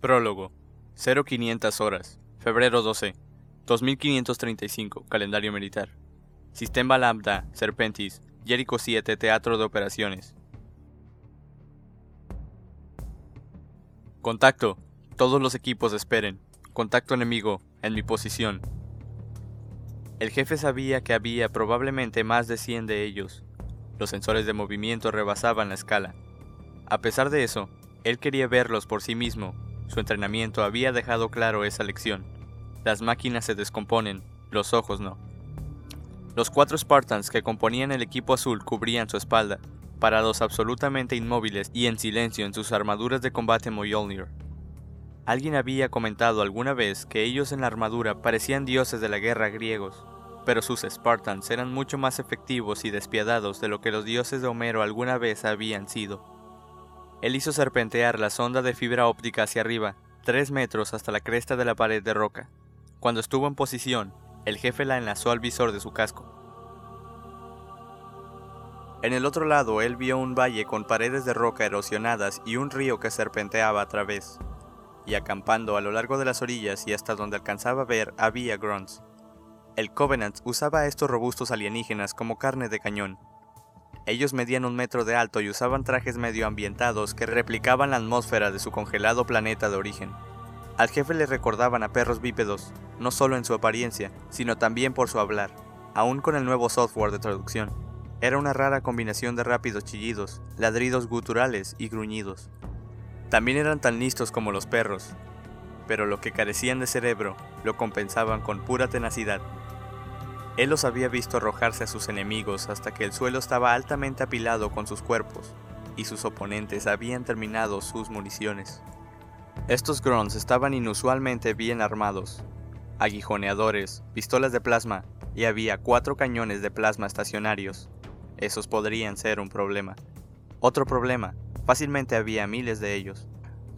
Prólogo. 0500 horas. Febrero 12. 2535. Calendario militar. Sistema Lambda. Serpentis. Jericho 7. Teatro de operaciones. Contacto. Todos los equipos esperen. Contacto enemigo. En mi posición. El jefe sabía que había probablemente más de 100 de ellos. Los sensores de movimiento rebasaban la escala. A pesar de eso, él quería verlos por sí mismo. Su entrenamiento había dejado claro esa lección. Las máquinas se descomponen, los ojos no. Los cuatro Spartans que componían el equipo azul cubrían su espalda, parados absolutamente inmóviles y en silencio en sus armaduras de combate Mjolnir. Alguien había comentado alguna vez que ellos en la armadura parecían dioses de la guerra griegos, pero sus Spartans eran mucho más efectivos y despiadados de lo que los dioses de Homero alguna vez habían sido. Él hizo serpentear la sonda de fibra óptica hacia arriba, tres metros hasta la cresta de la pared de roca. Cuando estuvo en posición, el jefe la enlazó al visor de su casco. En el otro lado, él vio un valle con paredes de roca erosionadas y un río que serpenteaba a través. Y acampando a lo largo de las orillas y hasta donde alcanzaba a ver había grunts. El Covenant usaba a estos robustos alienígenas como carne de cañón. Ellos medían un metro de alto y usaban trajes medioambientados que replicaban la atmósfera de su congelado planeta de origen. Al jefe le recordaban a perros bípedos, no solo en su apariencia, sino también por su hablar, aún con el nuevo software de traducción. Era una rara combinación de rápidos chillidos, ladridos guturales y gruñidos. También eran tan listos como los perros, pero lo que carecían de cerebro lo compensaban con pura tenacidad. Él los había visto arrojarse a sus enemigos hasta que el suelo estaba altamente apilado con sus cuerpos, y sus oponentes habían terminado sus municiones. Estos grunts estaban inusualmente bien armados, aguijoneadores, pistolas de plasma, y había cuatro cañones de plasma estacionarios. Esos podrían ser un problema. Otro problema, fácilmente había miles de ellos.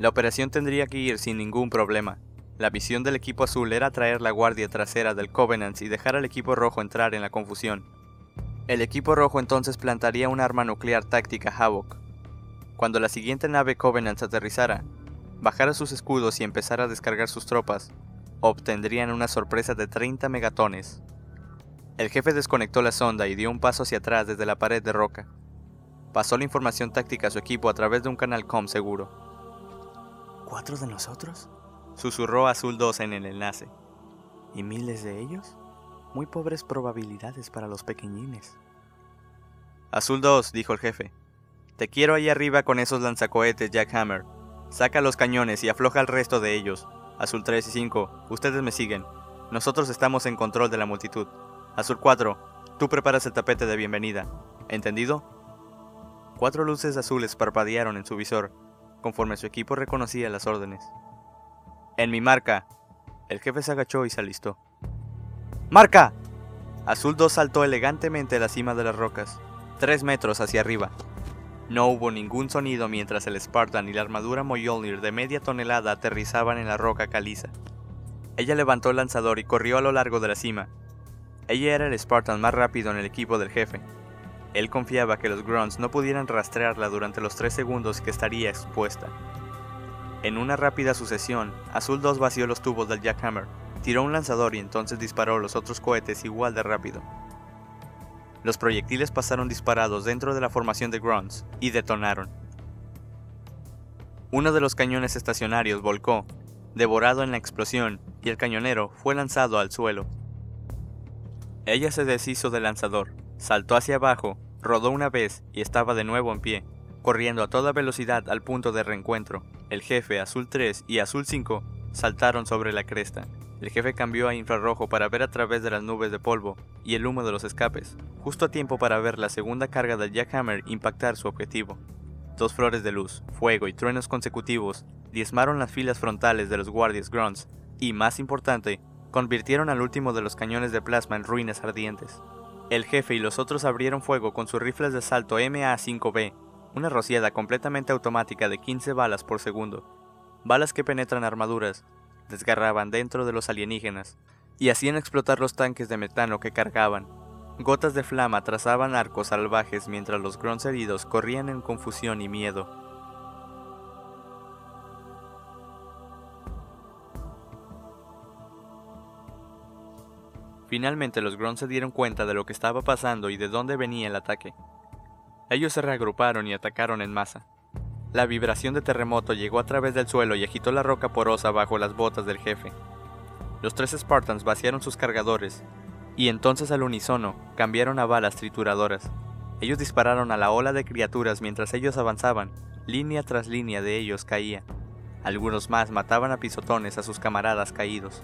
La operación tendría que ir sin ningún problema, la visión del equipo azul era traer la guardia trasera del Covenant y dejar al equipo rojo entrar en la confusión. El equipo rojo entonces plantaría un arma nuclear táctica Havoc. Cuando la siguiente nave Covenant aterrizara, bajara sus escudos y empezara a descargar sus tropas, obtendrían una sorpresa de 30 megatones. El jefe desconectó la sonda y dio un paso hacia atrás desde la pared de roca. Pasó la información táctica a su equipo a través de un canal com seguro. ¿Cuatro de nosotros? Susurró Azul 2 en el enlace. ¿Y miles de ellos? Muy pobres probabilidades para los pequeñines. Azul 2, dijo el jefe. Te quiero ahí arriba con esos lanzacohetes Jackhammer. Saca los cañones y afloja al resto de ellos. Azul 3 y 5, ustedes me siguen. Nosotros estamos en control de la multitud. Azul 4, tú preparas el tapete de bienvenida. ¿Entendido? Cuatro luces azules parpadearon en su visor, conforme su equipo reconocía las órdenes. En mi marca. El jefe se agachó y se alistó. ¡Marca! Azul 2 saltó elegantemente a la cima de las rocas, tres metros hacia arriba. No hubo ningún sonido mientras el Spartan y la armadura Mjolnir de media tonelada aterrizaban en la roca caliza. Ella levantó el lanzador y corrió a lo largo de la cima. Ella era el Spartan más rápido en el equipo del jefe. Él confiaba que los Grunts no pudieran rastrearla durante los tres segundos que estaría expuesta. En una rápida sucesión, Azul 2 vació los tubos del Jackhammer, tiró un lanzador y entonces disparó los otros cohetes igual de rápido. Los proyectiles pasaron disparados dentro de la formación de Grunts y detonaron. Uno de los cañones estacionarios volcó, devorado en la explosión, y el cañonero fue lanzado al suelo. Ella se deshizo del lanzador, saltó hacia abajo, rodó una vez y estaba de nuevo en pie corriendo a toda velocidad al punto de reencuentro. El jefe Azul 3 y Azul 5 saltaron sobre la cresta. El jefe cambió a infrarrojo para ver a través de las nubes de polvo y el humo de los escapes, justo a tiempo para ver la segunda carga del Jackhammer impactar su objetivo. Dos flores de luz, fuego y truenos consecutivos diezmaron las filas frontales de los guardias Grunts y, más importante, convirtieron al último de los cañones de plasma en ruinas ardientes. El jefe y los otros abrieron fuego con sus rifles de asalto MA-5B una rociada completamente automática de 15 balas por segundo, balas que penetran armaduras, desgarraban dentro de los alienígenas y hacían explotar los tanques de metano que cargaban. Gotas de flama trazaban arcos salvajes mientras los grons heridos corrían en confusión y miedo. Finalmente los grons se dieron cuenta de lo que estaba pasando y de dónde venía el ataque. Ellos se reagruparon y atacaron en masa. La vibración de terremoto llegó a través del suelo y agitó la roca porosa bajo las botas del jefe. Los tres Spartans vaciaron sus cargadores y entonces al unísono cambiaron a balas trituradoras. Ellos dispararon a la ola de criaturas mientras ellos avanzaban, línea tras línea de ellos caía. Algunos más mataban a pisotones a sus camaradas caídos.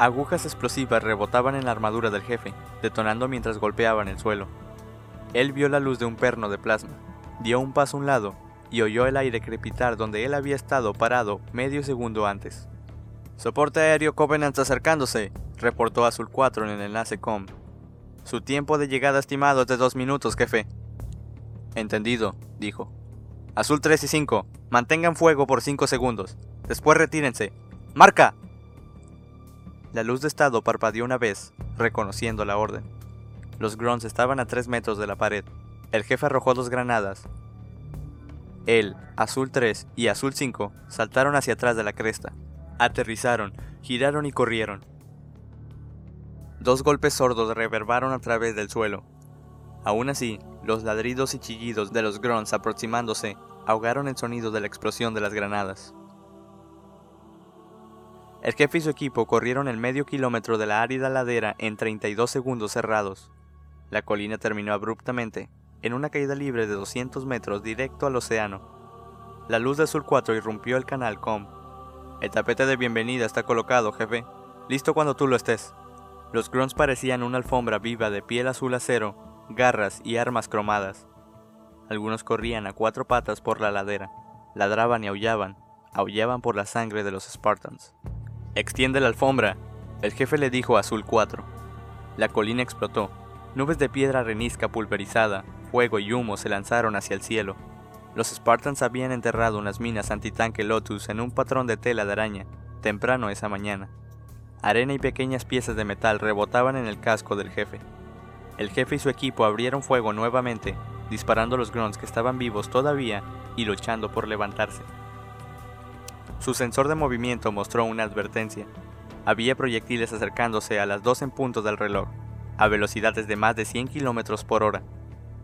Agujas explosivas rebotaban en la armadura del jefe, detonando mientras golpeaban el suelo. Él vio la luz de un perno de plasma, dio un paso a un lado y oyó el aire crepitar donde él había estado parado medio segundo antes. Soporte aéreo Covenant acercándose, reportó Azul 4 en el enlace COM. Su tiempo de llegada estimado es de dos minutos, jefe. Entendido, dijo. Azul 3 y 5, mantengan fuego por 5 segundos. Después retírense. ¡Marca! La luz de estado parpadeó una vez, reconociendo la orden. Los Grunts estaban a tres metros de la pared. El jefe arrojó dos granadas. Él, Azul 3 y Azul 5 saltaron hacia atrás de la cresta. Aterrizaron, giraron y corrieron. Dos golpes sordos reverbaron a través del suelo. Aún así, los ladridos y chillidos de los Grunts aproximándose ahogaron el sonido de la explosión de las granadas. El jefe y su equipo corrieron el medio kilómetro de la árida ladera en 32 segundos cerrados. La colina terminó abruptamente, en una caída libre de 200 metros directo al océano. La luz de Azul 4 irrumpió el canal COM. El tapete de bienvenida está colocado, jefe. Listo cuando tú lo estés. Los grunts parecían una alfombra viva de piel azul acero, garras y armas cromadas. Algunos corrían a cuatro patas por la ladera, ladraban y aullaban, aullaban por la sangre de los Spartans. Extiende la alfombra, el jefe le dijo a Azul 4. La colina explotó. Nubes de piedra renisca pulverizada, fuego y humo se lanzaron hacia el cielo. Los Spartans habían enterrado unas minas antitanque Lotus en un patrón de tela de araña, temprano esa mañana. Arena y pequeñas piezas de metal rebotaban en el casco del jefe. El jefe y su equipo abrieron fuego nuevamente, disparando a los grunts que estaban vivos todavía y luchando por levantarse. Su sensor de movimiento mostró una advertencia. Había proyectiles acercándose a las 2 en punto del reloj, a velocidades de más de 100 km por hora.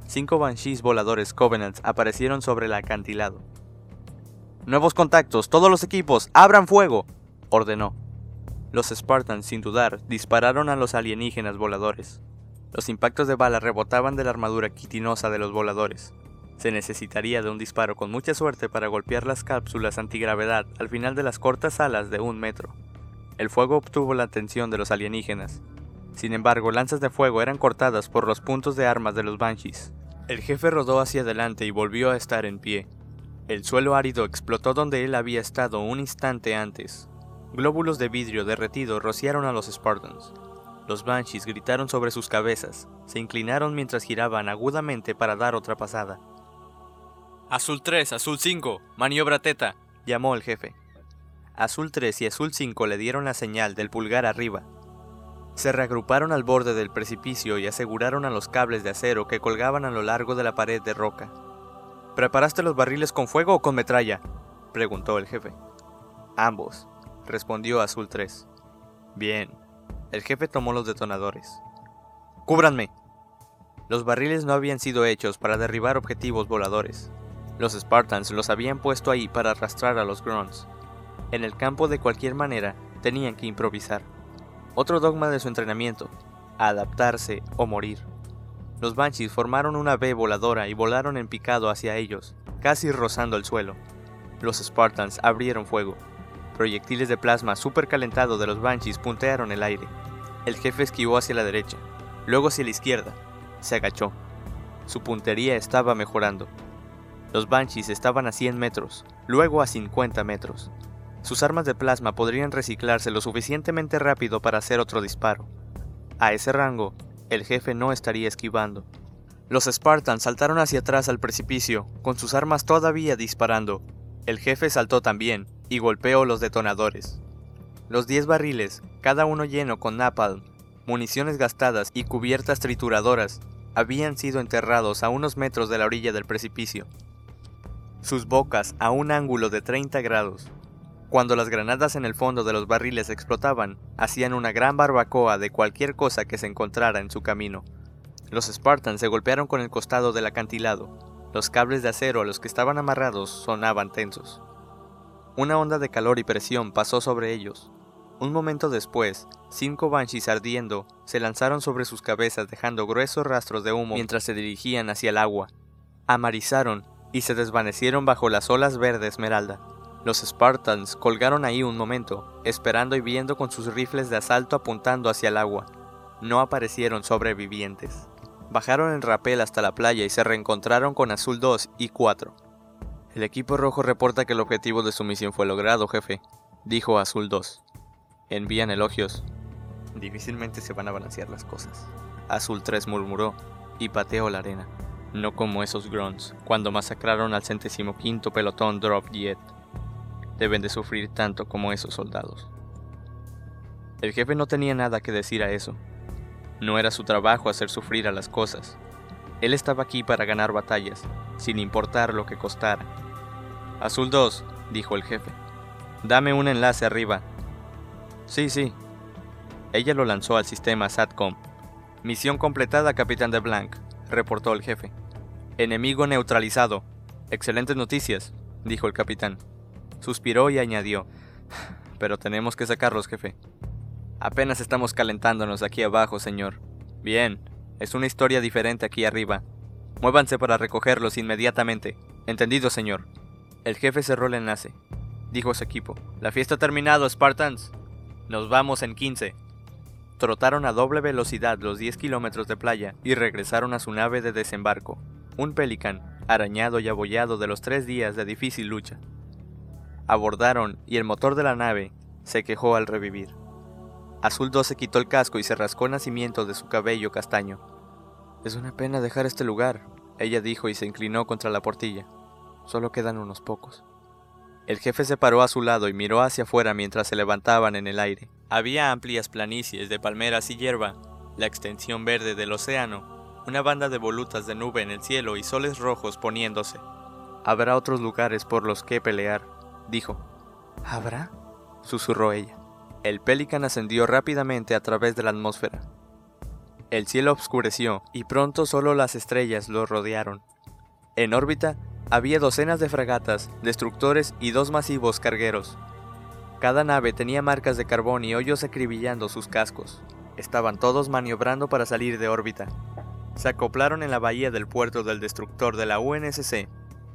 Cinco Banshees voladores Covenants aparecieron sobre el acantilado. Nuevos contactos, todos los equipos, abran fuego, ordenó. Los Spartans, sin dudar, dispararon a los alienígenas voladores. Los impactos de bala rebotaban de la armadura quitinosa de los voladores. Se necesitaría de un disparo con mucha suerte para golpear las cápsulas antigravedad al final de las cortas alas de un metro. El fuego obtuvo la atención de los alienígenas. Sin embargo, lanzas de fuego eran cortadas por los puntos de armas de los Banshees. El jefe rodó hacia adelante y volvió a estar en pie. El suelo árido explotó donde él había estado un instante antes. Glóbulos de vidrio derretido rociaron a los Spartans. Los Banshees gritaron sobre sus cabezas, se inclinaron mientras giraban agudamente para dar otra pasada. Azul 3, Azul 5, maniobra teta, llamó el jefe. Azul 3 y Azul 5 le dieron la señal del pulgar arriba. Se reagruparon al borde del precipicio y aseguraron a los cables de acero que colgaban a lo largo de la pared de roca. ¿Preparaste los barriles con fuego o con metralla? preguntó el jefe. Ambos, respondió Azul 3. Bien. El jefe tomó los detonadores. ¡Cúbranme! Los barriles no habían sido hechos para derribar objetivos voladores. Los Spartans los habían puesto ahí para arrastrar a los Grunts. En el campo de cualquier manera, tenían que improvisar. Otro dogma de su entrenamiento, adaptarse o morir. Los Banshees formaron una V voladora y volaron en picado hacia ellos, casi rozando el suelo. Los Spartans abrieron fuego. Proyectiles de plasma supercalentado de los Banshees puntearon el aire. El jefe esquivó hacia la derecha, luego hacia la izquierda. Se agachó. Su puntería estaba mejorando. Los Banshees estaban a 100 metros, luego a 50 metros. Sus armas de plasma podrían reciclarse lo suficientemente rápido para hacer otro disparo. A ese rango, el jefe no estaría esquivando. Los Spartans saltaron hacia atrás al precipicio, con sus armas todavía disparando. El jefe saltó también, y golpeó los detonadores. Los 10 barriles, cada uno lleno con napalm, municiones gastadas y cubiertas trituradoras, habían sido enterrados a unos metros de la orilla del precipicio sus bocas a un ángulo de 30 grados. Cuando las granadas en el fondo de los barriles explotaban, hacían una gran barbacoa de cualquier cosa que se encontrara en su camino. Los Spartans se golpearon con el costado del acantilado. Los cables de acero a los que estaban amarrados sonaban tensos. Una onda de calor y presión pasó sobre ellos. Un momento después, cinco banshees ardiendo se lanzaron sobre sus cabezas dejando gruesos rastros de humo mientras se dirigían hacia el agua. Amarizaron y se desvanecieron bajo las olas verde esmeralda. Los Spartans colgaron ahí un momento, esperando y viendo con sus rifles de asalto apuntando hacia el agua. No aparecieron sobrevivientes. Bajaron en rapel hasta la playa y se reencontraron con Azul 2 y 4. El equipo rojo reporta que el objetivo de su misión fue logrado, jefe, dijo Azul 2. Envían elogios. Difícilmente se van a balancear las cosas. Azul 3 murmuró y pateó la arena. No como esos grunts cuando masacraron al centésimo quinto pelotón Drop Jet. Deben de sufrir tanto como esos soldados. El jefe no tenía nada que decir a eso. No era su trabajo hacer sufrir a las cosas. Él estaba aquí para ganar batallas, sin importar lo que costara. Azul 2, dijo el jefe. Dame un enlace arriba. Sí, sí. Ella lo lanzó al sistema SATCOM. Misión completada, capitán de Blanc, reportó el jefe. Enemigo neutralizado. Excelentes noticias, dijo el capitán. Suspiró y añadió. Pero tenemos que sacarlos, jefe. Apenas estamos calentándonos aquí abajo, señor. Bien, es una historia diferente aquí arriba. Muévanse para recogerlos inmediatamente. Entendido, señor. El jefe cerró el enlace. Dijo su equipo. La fiesta ha terminado, Spartans. Nos vamos en 15. Trotaron a doble velocidad los 10 kilómetros de playa y regresaron a su nave de desembarco, un Pelican, arañado y abollado de los tres días de difícil lucha. Abordaron y el motor de la nave se quejó al revivir. Azul 2 se quitó el casco y se rascó el nacimiento de su cabello castaño. Es una pena dejar este lugar, ella dijo y se inclinó contra la portilla. Solo quedan unos pocos. El jefe se paró a su lado y miró hacia afuera mientras se levantaban en el aire. Había amplias planicies de palmeras y hierba, la extensión verde del océano, una banda de volutas de nube en el cielo y soles rojos poniéndose. Habrá otros lugares por los que pelear, dijo. ¿Habrá? susurró ella. El Pelican ascendió rápidamente a través de la atmósfera. El cielo oscureció y pronto solo las estrellas lo rodearon. En órbita había docenas de fragatas, destructores y dos masivos cargueros. Cada nave tenía marcas de carbón y hoyos acribillando sus cascos. Estaban todos maniobrando para salir de órbita. Se acoplaron en la bahía del puerto del destructor de la UNSC,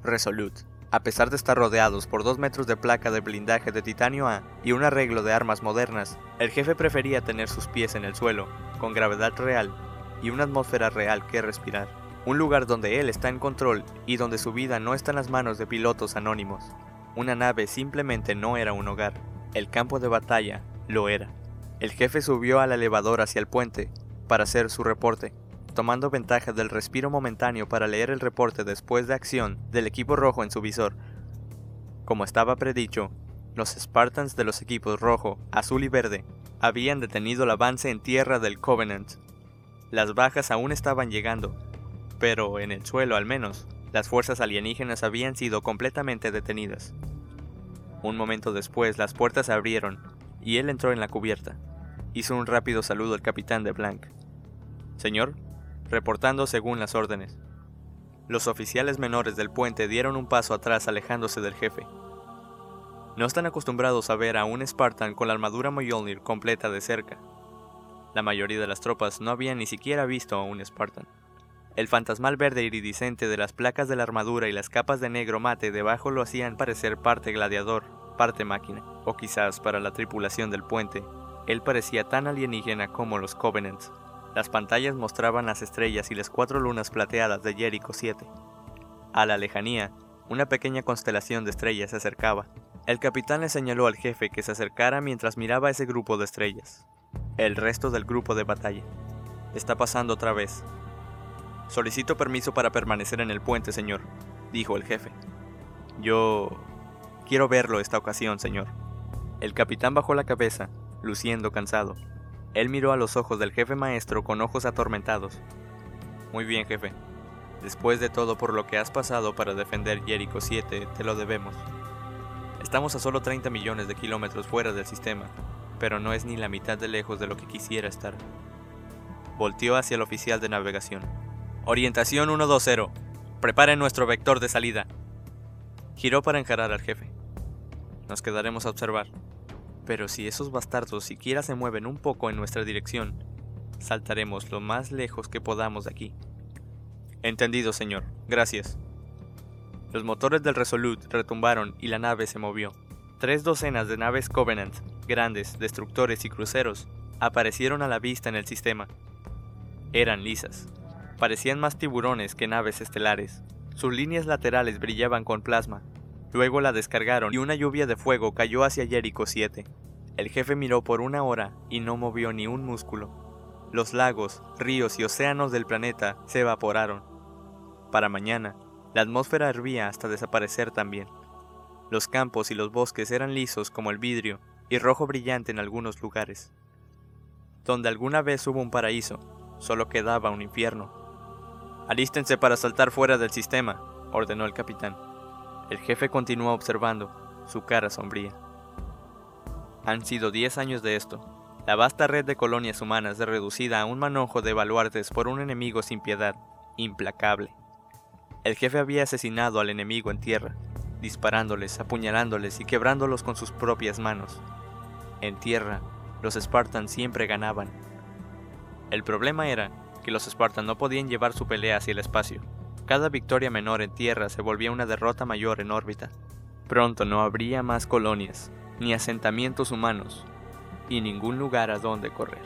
Resolute. A pesar de estar rodeados por dos metros de placa de blindaje de titanio A y un arreglo de armas modernas, el jefe prefería tener sus pies en el suelo, con gravedad real y una atmósfera real que respirar. Un lugar donde él está en control y donde su vida no está en las manos de pilotos anónimos. Una nave simplemente no era un hogar. El campo de batalla lo era. El jefe subió al elevador hacia el puente para hacer su reporte tomando ventaja del respiro momentáneo para leer el reporte después de acción del equipo rojo en su visor. Como estaba predicho, los Spartans de los equipos rojo, azul y verde habían detenido el avance en tierra del Covenant. Las bajas aún estaban llegando, pero en el suelo al menos, las fuerzas alienígenas habían sido completamente detenidas. Un momento después las puertas se abrieron y él entró en la cubierta. Hizo un rápido saludo al capitán de Blanc. Señor, reportando según las órdenes. Los oficiales menores del puente dieron un paso atrás alejándose del jefe. No están acostumbrados a ver a un Spartan con la armadura Mjolnir completa de cerca. La mayoría de las tropas no habían ni siquiera visto a un Spartan. El fantasmal verde iridiscente de las placas de la armadura y las capas de negro mate debajo lo hacían parecer parte gladiador, parte máquina, o quizás para la tripulación del puente, él parecía tan alienígena como los Covenants. Las pantallas mostraban las estrellas y las cuatro lunas plateadas de Jericho 7. A la lejanía, una pequeña constelación de estrellas se acercaba. El capitán le señaló al jefe que se acercara mientras miraba ese grupo de estrellas. El resto del grupo de batalla. Está pasando otra vez. Solicito permiso para permanecer en el puente, señor, dijo el jefe. Yo... quiero verlo esta ocasión, señor. El capitán bajó la cabeza, luciendo cansado. Él miró a los ojos del jefe maestro con ojos atormentados. Muy bien, jefe. Después de todo por lo que has pasado para defender Jericho 7, te lo debemos. Estamos a solo 30 millones de kilómetros fuera del sistema, pero no es ni la mitad de lejos de lo que quisiera estar. Volteó hacia el oficial de navegación. Orientación 120. Preparen nuestro vector de salida. Giró para encarar al jefe. Nos quedaremos a observar. Pero si esos bastardos siquiera se mueven un poco en nuestra dirección, saltaremos lo más lejos que podamos de aquí. Entendido, señor. Gracias. Los motores del Resolute retumbaron y la nave se movió. Tres docenas de naves Covenant, grandes, destructores y cruceros, aparecieron a la vista en el sistema. Eran lisas. Parecían más tiburones que naves estelares. Sus líneas laterales brillaban con plasma. Luego la descargaron y una lluvia de fuego cayó hacia Jericho 7. El jefe miró por una hora y no movió ni un músculo. Los lagos, ríos y océanos del planeta se evaporaron. Para mañana, la atmósfera hervía hasta desaparecer también. Los campos y los bosques eran lisos como el vidrio y rojo brillante en algunos lugares. Donde alguna vez hubo un paraíso, solo quedaba un infierno. Alístense para saltar fuera del sistema, ordenó el capitán. El jefe continuó observando, su cara sombría. Han sido diez años de esto. La vasta red de colonias humanas reducida a un manojo de baluartes por un enemigo sin piedad, implacable. El jefe había asesinado al enemigo en tierra, disparándoles, apuñalándoles y quebrándolos con sus propias manos. En tierra, los Spartans siempre ganaban. El problema era que los Spartans no podían llevar su pelea hacia el espacio. Cada victoria menor en tierra se volvía una derrota mayor en órbita. Pronto no habría más colonias, ni asentamientos humanos, y ningún lugar a donde correr.